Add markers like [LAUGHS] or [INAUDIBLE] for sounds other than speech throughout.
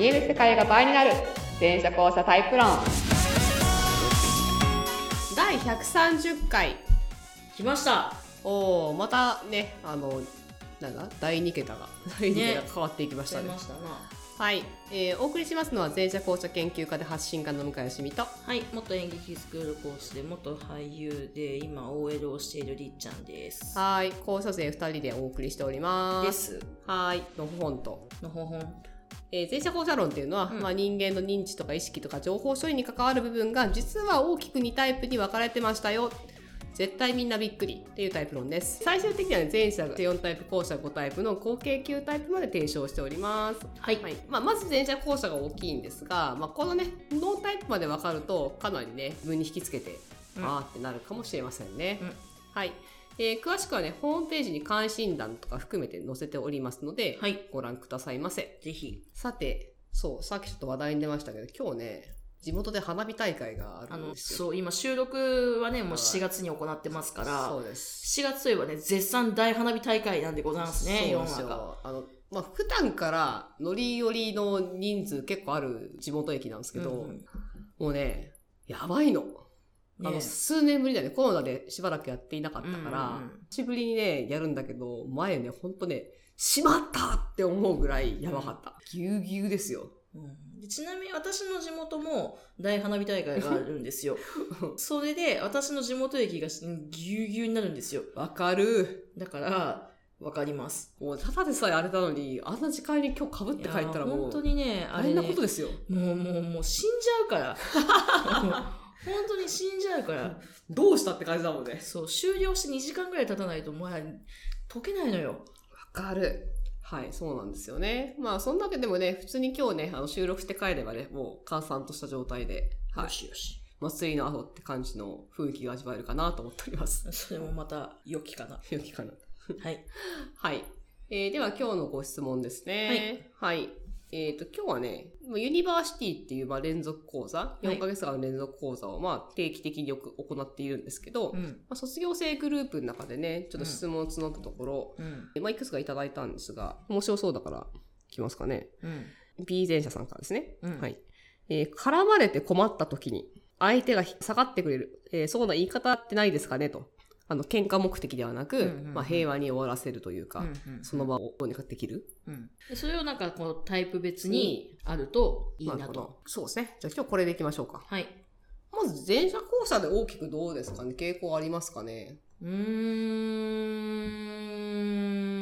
見える世界が倍になる。全車交差タイプ論。第130回。来ました。おおまたねあのなんだ第2桁が第2桁が変わっていきましたね。来ましたな。はい、えーお送りしますのは前者紅茶研究家で発信家の向井しみと。はい。元演劇スクール講師で元俳優で今 OL をしているりっちゃんです。はい。校舎生2人でお送りしております。です。はい。のほほんと。のほほんえー前者後者論っていうのは、うん。まあ、人間の認知とか意識とか情報処理に関わる部分が実は大きく2タイプに分かれてましたよ。絶対みんなびっくりっていうタイプ論です。最終的には、ね、前者が4タイプ後者5タイプの合計9タイプまで提唱しております。はい、はい。まあ、まず前者後者が大きいんですが、まあ、このねノータイプまで分かるとかなりね自分に引きつけて、うん。あーってなるかもしれませんね、うん。はい、えー詳しくはねホームページに関心欄とか含めて載せておりますので、はいご覧くださいませぜひさて、そう、さっきちょっと話題に出ましたけど、今日ね、地元で花火大会があるんですよ。そう今収録はねもう7月に行ってますからそうです。7月といえばね絶賛大花火大会なんでございますねそうです中よ。あの、まあ、普段から乗り寄りの人数結構ある地元駅なんですけど、うんうんもうね、やばいの。あの、ね数年ぶりだね、コロナでしばらくやっていなかったから、うんうんうん。久しぶりにね、やるんだけど、前ね、ほんとね、しまったって思うぐらいやばかった。ぎゅうぎゅうですよ。うん。でちなみに私の地元も大花火大会があるんですよ。[LAUGHS] それで私の地元駅がうんぎゅうぎゅうになるんですよ。わかる。だからわかります。もう、ただでさえあれなのに、あんな時間に今日被って帰ったらもう、本当にねあ大変なれねことですよ。もうもうもう死んじゃうから [LAUGHS] 本当に死んじゃうから [LAUGHS] どうしたって感じだもんね。そう終了して2時間ぐらい経たないともう解けないのよわかる。はい、そうなんですよね。まあ、そんなわけでもね、普通に今日ね、あの収録して帰ればね、もう閑散とした状態で、はいよ、しよし祭りの後って感じの雰囲気が味わえるかなと思っております。[LAUGHS] それもまた良きかな良きかな。はいはい。えー、では今日のご質問ですね。はい。えっ、と、今日はね、 university っていうまあ連続講座、い4ヶ月間の連続講座をまあ定期的によく行っているんですけど、まうんあ、卒業生グループの中でね、ちょっと質問を募ったところ、うんまあ、いくつかいただいたんですが、面白そうだから、いきますかね。うん B 前者さんからですね。うんはい。えー絡まれて困った時に、相手が下がってくれる、えーそうな言い方ってないですかねと。あの、喧嘩目的ではなく、うんうんうんまあ、平和に終わらせるというか、うんうんその場をどうにかできる？うんでそれをなんかこのタイプ別にあるといいなと。るほど。そうですね。じゃあ今日これでいきましょうか。はい。まず、前者後者で大きくどうですかね？傾向ありますかね？うー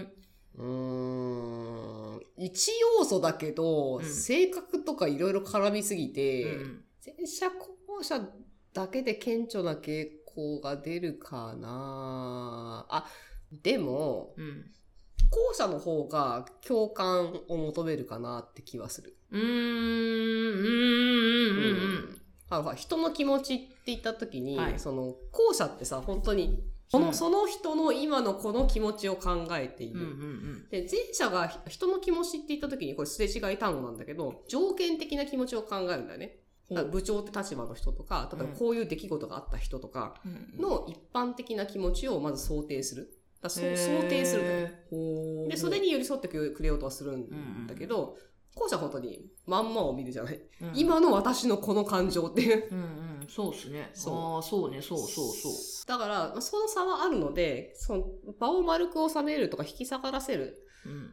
ん。うーん。一要素だけど、うん性格とかいろいろ絡みすぎて、うん前者後者だけで顕著な傾向が出るかなあ、でも、うん。後者の方が共感を求めるかなって気はする。うーん。うん。うん。うん。あの人の気持ちって言った時に、はいその後者ってさ、本当に、この、うんその人の今のこの気持ちを考えている。うん。うん。で、前者が人の気持ちって言った時に、これすれ違い単語なんだけど、条件的な気持ちを考えるんだよね。部長って立場の人とか、例えばこういう出来事があった人とかうん。の一般的な気持ちをまず想定する。だ想定するね。で、それに寄り添ってくれようとはするんだけど、後者は本当にまんまを見るじゃない。うん今の私のこの感情っていう。うんうん。そうっすね。そうああ、そうね。そうそうそう。だから、まあその差はあるので、その場を丸く収めるとか引き下がらせる。うん。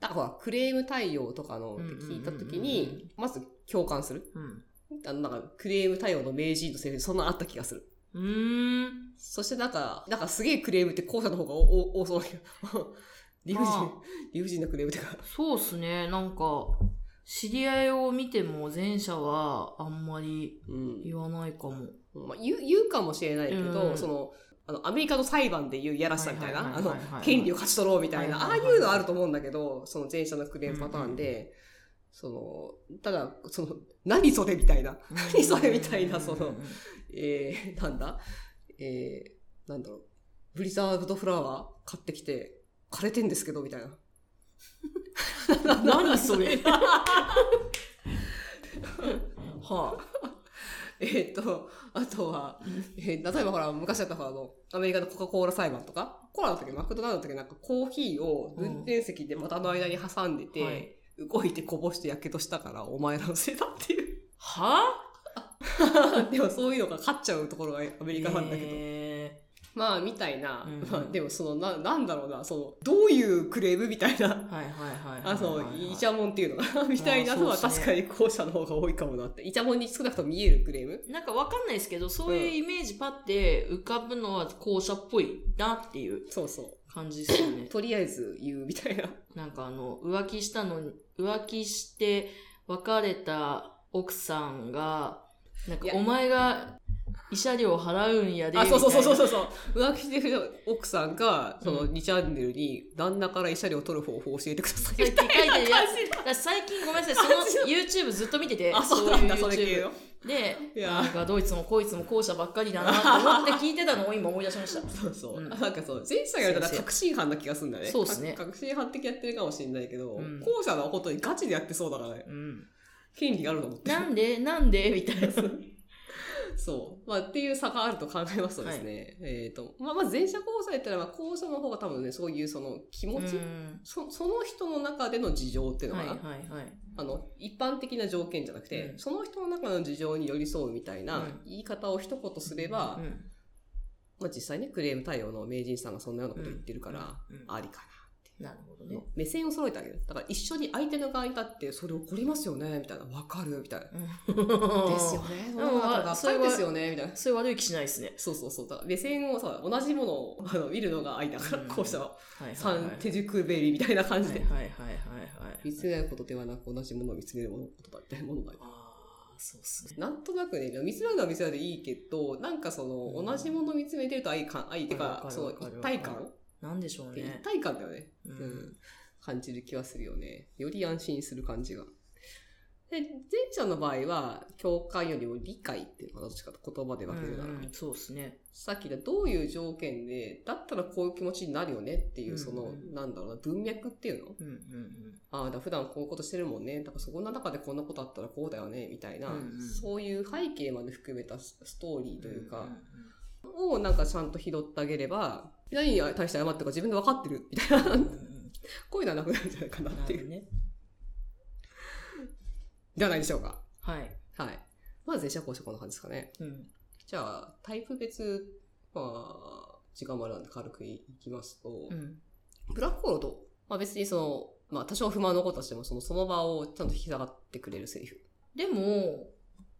だからクレーム対応とかのって聞いたときうんうんうんに、まず共感する。うん。あの、なんか、クレーム対応の名人とセリフ、そんなあった気がする。うーん。そしてなんか、なんかすげえクレームって後者の方がおお多そうだけど。[LAUGHS] 理不尽まあ、理不尽なクレームってか。そうっすね。なんか、知り合いを見ても前者はあんまりうん。言わないかも。まあ、言う、言うかもしれないけど、うんその、あの、アメリカの裁判で言ういやらしさみたいな、あの権利を勝ち取ろうみたいな、ああいうのあると思うんだけど、その前者のクレームパターンで、その、ただ、その、何それみたいな、何それみたいな、その、えー、なんだ？えー、なんだろう、ブリザードフラワー買ってきて、枯れてんですけど、みたいな。[LAUGHS] 何それ？[LAUGHS] はあ。えーっと、あとは、えー例えばほら、昔だったらあの、アメリカのコカ・コーラ裁判とか、コーラだったっけ？マクドナルドだったっけ？なんかコーヒーを運転席で股の間に挟んでて、はい動いてこぼしてやけどしたからお前らのせいだっていう。は？[LAUGHS] でもそういうのが勝っちゃうところがアメリカなんだけど。えまあ、みたいな。うんまあ、でもその、な、なんだろうな、その、どういうクレームみたいな。ーはいはいはい。あ、そう、イチャモンっていうのかな [LAUGHS] みたいなのは確かに後者の方が多いかもなって。イチャモンに少なくとも見えるクレームなんかわかんないですけど、そういうイメージパって浮かぶのは後者っぽいなっていうそうそう。感じですよね。[LAUGHS] とりあえず言うみたいな。なんかあの、浮気したのに、浮気して別れた奥さんが、なんかお前が慰謝料払うんやで、あ、そうそうそうそうう。そう。浮気してる奥さんが、そのうん2チャンネルに、旦那から慰謝料を取る方法を教えてください。書いて書いてるやつ。最近ごめんなさい、その YouTube ずっと見てて、あ、そうなんだ、いそれ系の。で、なんかどいつもこいつも後者ばっかりだなと思って聞いてたのを今思い出しました。そうそう。うんなんかそう、前者がやると確信犯な気がするんだね。そうっすねか確信犯的やってるかもしれないけど、うん後者のは本当にガチでやってそうだからね。うん。権利があると思って。なんでなんでみたいな。[LAUGHS] [LAUGHS] そう。まあ、っていう差があると考えますとですね。えっ、と、まあ、まず前者後者やったら、まあ、後者の方が多分ね、そういうその気持ち、うん。そその人の中での事情っていうのはいはいはい。あの、一般的な条件じゃなくて、うん。その人の中の事情に寄り添うみたいなうん。言い方を一言すれば、うん。まあ実際ね、クレーム対応の名人さんがそんなようなこと言ってるから、ありかなるほどな、ね。目線を揃えてあげる。だから一緒に相手の側に立って、それ怒りますよね、みたいな。わかるみたいな。[LAUGHS] ですよね。そうんの方がそれはですよね、みたいな。そういう悪い気しないですね。そうそうそう。だから目線をさ、同じものを [LAUGHS] あの見るのが愛だから、うんこうしたら、は。サンテグジュペリみたいな感じで。はいはいはいはいはい。見つめ合うことではなく、同じものを見つめるものことだみたいなものだよ。ああ、そうっすね。なんとなくね、見つめ合うのは見つめ合うでいいけど、なんかその、うん同じものを見つめてると愛感、愛っていうか、その一体感なんでしょうね。一体感だよね。ううんん。感じる気はするよね。より安心する感じが。で、前者の場合は、共感よりも理解っていうのがどっちかと言葉で分けるなら、うんうんそうっすね。さっき言ったどういう条件で、だったらこういう気持ちになるよねっていう、その、うんうんなんだろうな、文脈っていうの？うんうんああ、だから普段こういうことしてるもんね。だからそこの中でこんなことあったらこうだよね、みたいな、うんうんそういう背景まで含めたスストーリーうん。というか、んんをなんかちゃんと拾ってあげれば、何に対して謝ってるか自分で分かってる、みたいな、こういうのはなくなるんじゃないかなっていう。ね。ではないでしょうか。はい。はい。まず、前者後者こんな感じですかね。うん。じゃあ、タイプ別、まあ、時間もあるので軽くいきますと、うん。ブラックホールと、まあ別にその、まあ多少不満のことしても、その、その場をちゃんと引き下がってくれるセリフ。でも、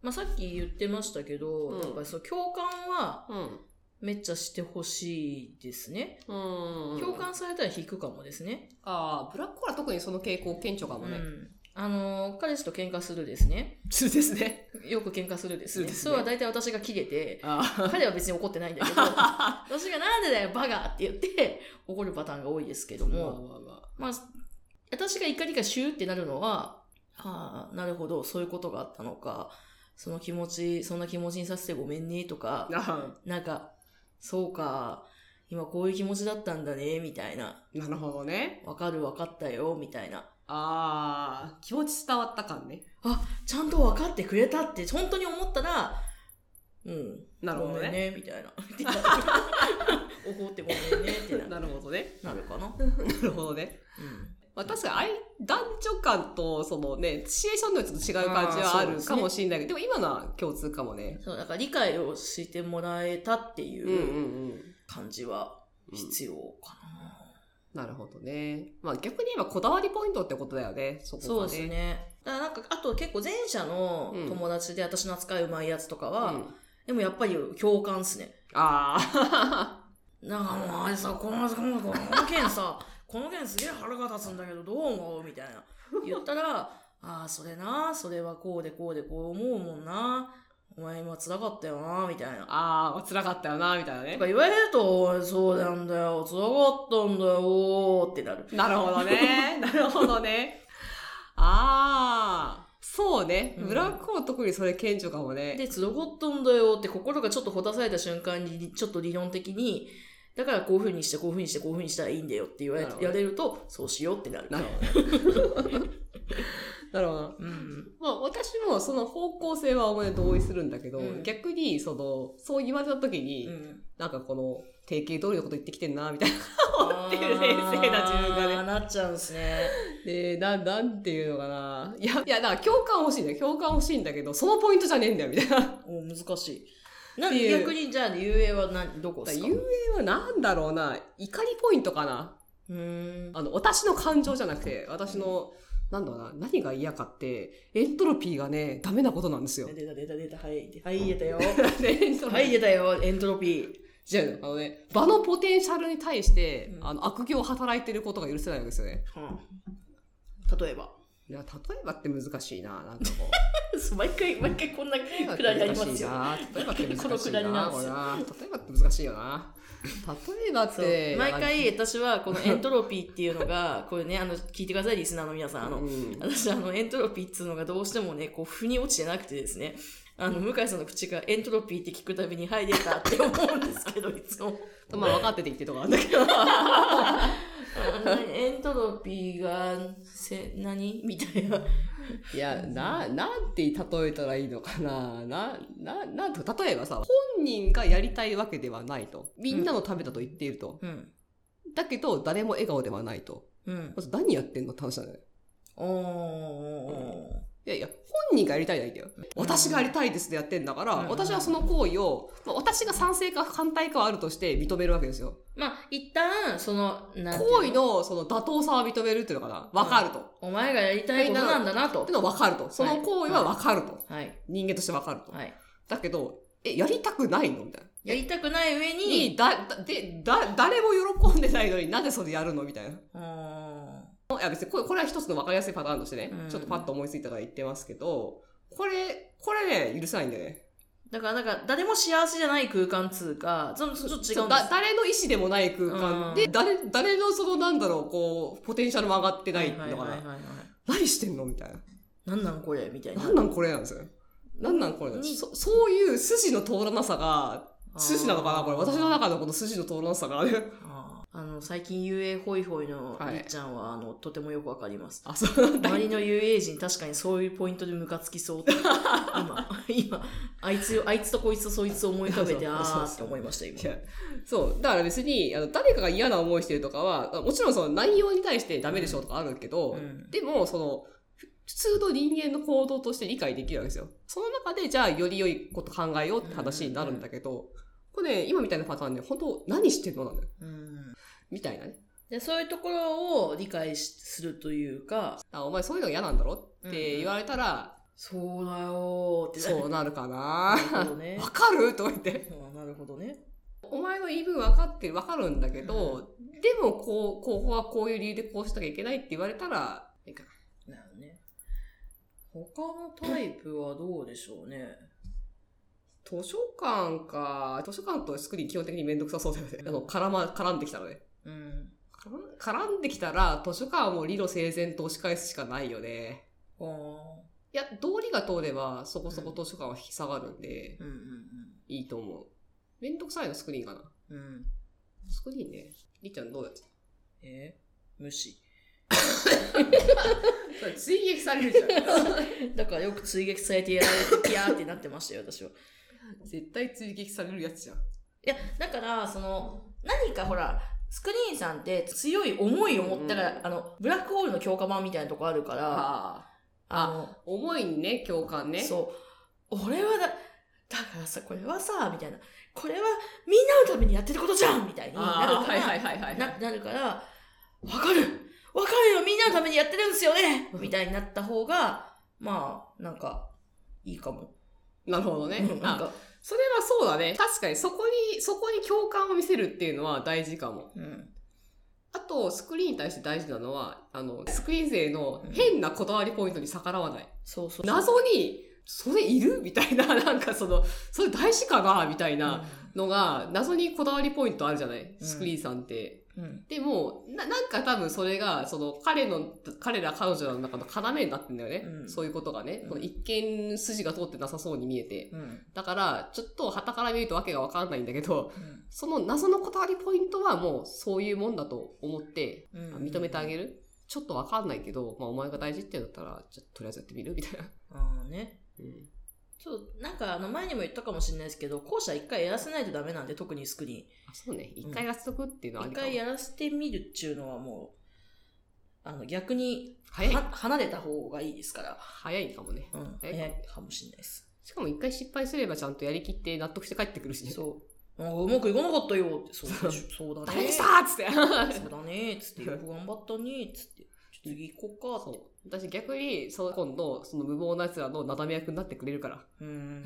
まあ、さっき言ってましたけど、うんやっぱりそう共感はうん。めっちゃしてほしいですね。うん共感されたら引くかもですね。ああ、ブラックホールは特にその傾向顕著かもね。うん。あのー、彼氏と喧嘩するですね。そうですね。よく喧嘩するですね。するですねそれは大体私が切れて、あ彼は別に怒ってないんだけど、[LAUGHS] 私がなんでだよ、バカって言って怒るパターンが多いですけども、まあ私が怒りがシューってなるのは、はあ、なるほど、そういうことがあったのか、その気持ち、そんな気持ちにさせてごめんね、とか、あなんか、そうか、今こういう気持ちだったんだね、みたいな。あなるほどね。わかるわかったよ、みたいな。ああ、気持ち伝わった感ね。あ、ちゃんと分かってくれたって、本当に思ったら、うん。なるほどね。ね、みたいな。[LAUGHS] 怒ってごめんね、ってななるほどね。なるかな。[LAUGHS] なるほどね。うん。まあ確かに愛、男女間とそのね、シチュエーションのちょっと違う感じはあるかもしれないけど、でも今のは共通かもね。そう、だから理解をしてもらえたっていうんうんううん。感じはうん必要かな。なるほどね。まあ逆に言えばこだわりポイントってことだよね。そこがね。そうですね。だからなんか、あと結構前者の友達で私の扱いうまいやつとかは、うんでもやっぱり共感っすね。ああ。[LAUGHS] なんかもうあれさ、この、この、この件さ、この件すげえ腹が立つんだけどどう思う？みたいな。言ったら、ああ、それな、それはこうでこうでこう思うもんな。お前今辛かったよな、みたいな。ああ、辛かったよな、みたいなねとか。言われると、そうなんだよ、辛かったんだよ、ってなる。なるほどね。[LAUGHS] なるほどね。ああ。そうね。うんブラックホール特にそれ顕著かもね。で、辛かったんだよって心がちょっとほだされた瞬間に、ちょっと理論的に、だからこういう風にして、こういう風にして、こういう風にしたらいいんだよって言われなるほどやれると、そうしようってなる。なるほど。[LAUGHS] なるほど。うん。まあ、あ私もその方向性はお前同意するんだけど、うん逆に、その、そう言われた時に、うん。なんかこの、定型通りのこと言ってきてんな、みたいな。思ってる冷静な自分がねあーなっちゃうんですね。で、な、なんていうのかな。いや、いや、だから共感欲しいんだよ。共感欲しいんだけど、そのポイントじゃねえんだよ、みたいな。お難しい。な逆にじゃあ、遊泳は何、どこですか？ら遊泳はなんだろうな。怒りポイントかな。うーん。あの、私の感情じゃなくて、私の、なんだろうな、何が嫌かって、エントロピーがね、ダメなことなんですよ。出た出た出た、はい、はい、出たよ。[LAUGHS] はい、出たよ、エントロピー。じゃあ、あのね、場のポテンシャルに対して、うんあの、悪行を働いてることが許せないわけですよね。うん例えば。いや、例えばって難しいな、なんかこう。[LAUGHS] 毎回、毎回こんなくだりありますよ。な。例えばって難しいな。[LAUGHS] このくだりなんですよこれな例えばって難しいよな。例えばって。毎回私はこのエントロピーっていうのが、[LAUGHS] これね、あの、聞いてください、リスナーの皆さん。あの、うん私あの、エントロピーっていうのがどうしてもね、こう、腑に落ちてなくてですね、あの、向井さんの口がエントロピーって聞くたびに、はい、出たって思うんですけど、いつも。まあ分かってて言ってるとこあるんだけど。エントロピーが、せ、何みたいな。いや、な、なんて例えたらいいのかな。な、な、なんと、例えばさ、本人がやりたいわけではないと。みんなのためだと言っていると。うん。だけど、誰も笑顔ではないと。うん。まず何やってんのって話だよね。おー。いやいや、本人がやりたいないんだよ。私がやりたいですでやってんだから、うん私はその行為を、まあ、私が賛成か反対かはあるとして認めるわけですよ。まあ、一旦、その、なんていうの？行為のその妥当さは認めるっていうのかな？わかると。っお前がやりたいことなんだなとて。のはわかると。その行為はわかると。はい。人間としてわかると。はい。だけど、え、やりたくないの？みたいな。やりたくない上に、に、だ、だ、で、だ、誰も喜んでないのになんでそれやるの？みたいな。ういや別にこれ、これは一つの分かりやすいパターンとしてね、うんちょっとパッと思いついたから言ってますけど、これ、これね、許せないんだよね。だから、なんか、誰も幸せじゃない空間つうか、ちょっと違うんです誰の意思でもない空間で、うん誰、誰のそのなんだろう、こう、ポテンシャルも上がってないのかはいはいはいな。はいはい。何してんのみたいな。なんなんこれみたいな。なんなんこれなんですよ。なんなんこれなんにそそういう筋の通らなさが、筋なのかなこれ。私の中のこの筋の通らなさがね。[LAUGHS] あの、最近遊泳ホイホイのはいりっちゃんは、あの、とてもよくわかります。あ、そうなんだ。周りの遊泳人確かにそういうポイントでムカつきそう。今、今、あいつ、あいつとこいつとそいつを思い浮かべて、あーって思いました、今そう。だから別に、あの、誰かが嫌な思いしてるとかは、もちろんその内容に対してダメでしょうとかあるけど、うんでも、その、ふ普通の人間の行動として理解できるわけですよ。その中で、じゃあ、より良いこと考えようって話になるんだけど、これね、今みたいなパターンね、本当何してんの？なんだよ。うんみたいなね。でそういうところを理解しするというか、あ、お前そういうのが嫌なんだろ？って言われたら、そうだよーってそうなるかな？わかる？とか言って。あなるほどね。お前の言い分分かってる、分かるんだけど、でも、こう、ここはこういう理由でこうしなきゃいけないって言われたら、いいかななるね。他のタイプはどうでしょうね？図書館か、図書館とスクリーン基本的にめんどくさそうだよね。あの、絡ま、絡んできたのね。うん。絡んできたら、図書館も理路整然と押し返すしかないよね。いや、道理が通れば、そこそこ図書館は引き下がるんで、うんうんいいと思う。めんどくさいのスクリーンかな。うん。うん。スクリーンね。りっちゃんどうやってえ？無視。[LAUGHS] 追撃されるじゃん。[LAUGHS] だからよく追撃されてやられてピヤーってなってましたよ、私は。絶対追撃されるやつじゃん。いや、だから、その、何かほら、スクリーンさんって強い思いを持ったら、うんあの、ブラックホールの強化版みたいなとこあるから、ああの、思いにね、共感ね。そう。俺はだ、だからさ、これはさ、みたいな。これはみんなのためにやってることじゃんみたいになるから、はいはいはいはい。ななるから、わかるわかるよみんなのためにやってるんですよねみたいになった方が、まあ、なんか、いいかも。なるほどね。なんか、それはそうだね。確かにそこに、そこに共感を見せるっていうのは大事かも。うん。あと、スクリーンに対して大事なのは、あの、スクリーン勢の変なこだわりポイントに逆らわない。そうそうそう。謎に、それいる？みたいな、[LAUGHS] なんかその、それ大事かな？みたいなのが、謎にこだわりポイントあるじゃない？スクリーンさんって。でも、な、なんか多分それが、その、彼の、彼ら彼女の中の要になってんだよね。うんそういうことがね。うんこの一見筋が通ってなさそうに見えて。うん。だから、ちょっと旗から見るとわけがわかんないんだけど、うんその謎のこだわりポイントはもうそういうもんだと思って、うん認めてあげる？ちょっとわかんないけど、まあお前が大事って言うんだったら、じゃあとりあえずやってみる？みたいな。ああね。うん。そう、なんかあの前にも言ったかもしれないですけど、校舎一回やらせないとダメなんで、特にスクリあ、そうね。一回やっとくっていうの。はありかも一回やらせてみるっちゅうのはもう、あの逆に早いは離れた方がいいですから。早いかもね。うん。早い早いかもしれないです。しかも一回失敗すればちゃんとやりきって納得して帰ってくるしね。そう。あうまくいかなかったよって。そうそうそうだね。ダメでしたーっつって。[LAUGHS] そうだね。つって、よく頑張ったね。つって、次行こうかって。そう。私逆に、そう、今度、その無謀な奴らのなだめ役になってくれるから。うーん。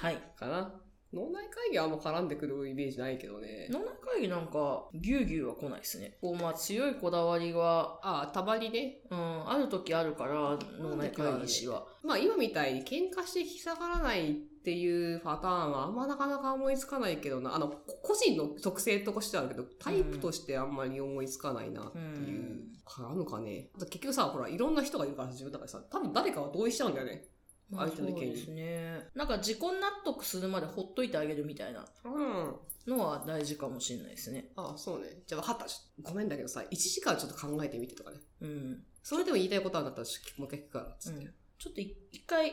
はい。かな。脳内会議はあんま絡んでくるイメージないけどね。脳内会議なんか、ぎゅうぎゅうは来ないですね。こう、まあ強いこだわりが、ああ、たまにね。うん、ある時あるから、脳内会議士は。まあ今みたいに喧嘩して引き下がらないっていうパターンはあんまなかなか思いつかないけどな。あの、こ個人の特性としてはあるけど、タイプとしてあんまり思いつかないなっていう。あるのかね。結局さ、ほら、いろんな人がいるから自分だからさ、多分誰かは同意しちゃうんだよね。まあ、相手の意見にそうですね。なんか自己納得するまでほっといてあげるみたいなうん。のは大事かもしれないですね。ああ、そうね。じゃあ分かった。ごめんだけどさ、1時間ちょっと考えてみてとかね。うん。それでも言いたいことあるんだったら、もう一回聞くから、つって。うんちょっとい一回、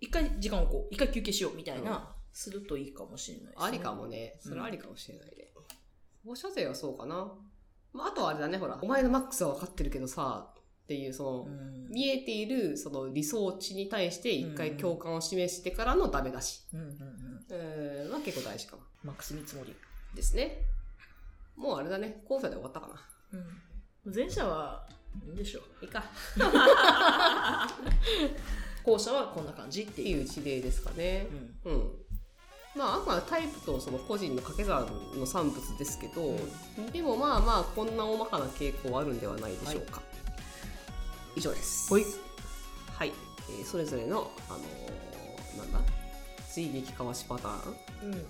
一回時間をこう、一回休憩しようみたいな、するといいかもしれないですね。ありかもね。それはありかもしれないね。放射税はそうかな。まあ、あとはあれだね、ほら、お前のマックスは分かってるけどさ、っていう、その、うん。見えている、その理想値に対して一回共感を示してからのダメ出し。うんうんうん。えー、は結構大事かも。マックス見積もり。ですね。もうあれだね、後者で終わったかな。うん。前者は、いいんでしょう。いいか。[LAUGHS] 後者はこんな感じっていう。いう事例ですかね。うん。うん。まあ、あくまでタイプとその個人の掛け算の産物ですけど、でもまあまあ、こんな大まかな傾向はあるんではないでしょうか。以上です。はい。はい。えーそれぞれの、あのーなんだ？追撃かわしパターン、うん。うん、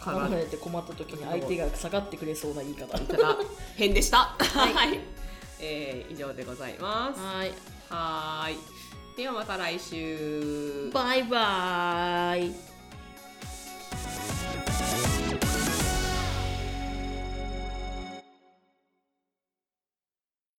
から離れて困った時に相手が下がってくれそうな言い方。いただ変でした。はい。[LAUGHS] えー以上でございます。はい。はーい。ではまた来週。バイバイ。